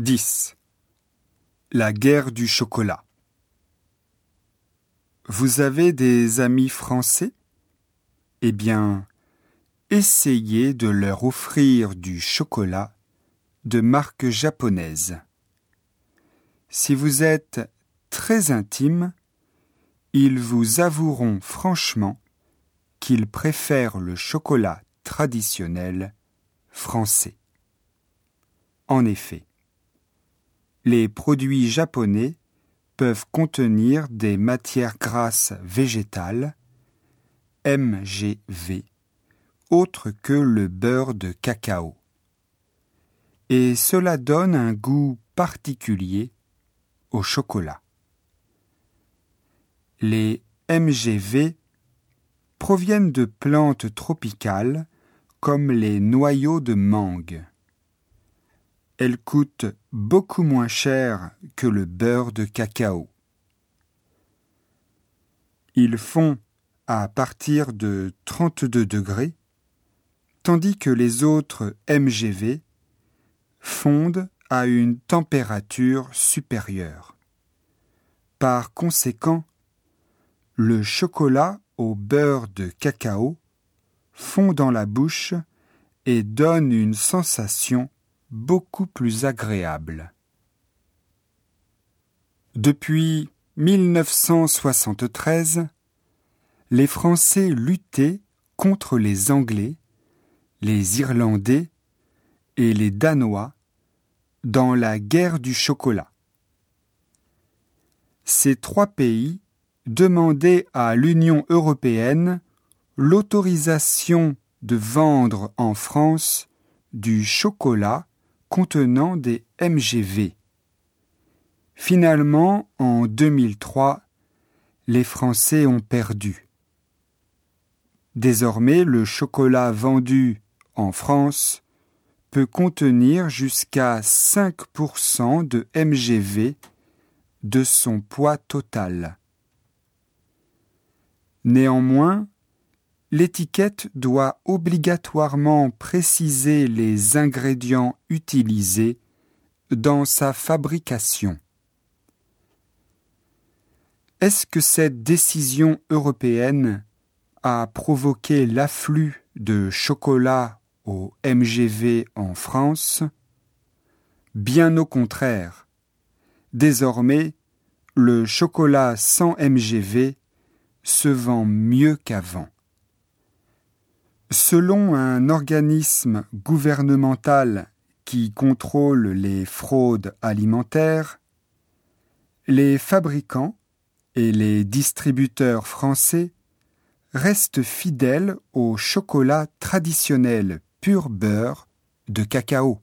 10. La guerre du chocolat. Vous avez des amis français? Eh bien, essayez de leur offrir du chocolat de marque japonaise. Si vous êtes très intime, ils vous avoueront franchement qu'ils préfèrent le chocolat traditionnel français. En effet, les produits japonais peuvent contenir des matières grasses végétales, MGV, autres que le beurre de cacao. Et cela donne un goût particulier au chocolat. Les MGV proviennent de plantes tropicales comme les noyaux de mangue. Elles coûtent beaucoup moins cher que le beurre de cacao. Ils font à partir de 32 degrés, tandis que les autres MGV fondent à une température supérieure. Par conséquent, le chocolat au beurre de cacao fond dans la bouche et donne une sensation beaucoup plus agréable. Depuis 1973, les Français luttaient contre les Anglais, les Irlandais et les Danois dans la guerre du chocolat. Ces trois pays demandaient à l'Union européenne l'autorisation de vendre en France du chocolat contenant des MGV. Finalement, en 2003, les Français ont perdu. Désormais, le chocolat vendu en France peut contenir jusqu'à 5% de MGV de son poids total. Néanmoins, l'étiquette doit obligatoirement préciser les ingrédients utilisés dans sa fabrication. Est-ce que cette décision européenne a provoqué l'afflux de chocolat au MGV en France? Bien au contraire. Désormais, le chocolat sans MGV se vend mieux qu'avant. Selon un organisme gouvernemental qui contrôle les fraudes alimentaires, les fabricants et les distributeurs français restent fidèles au chocolat traditionnel pur beurre de cacao.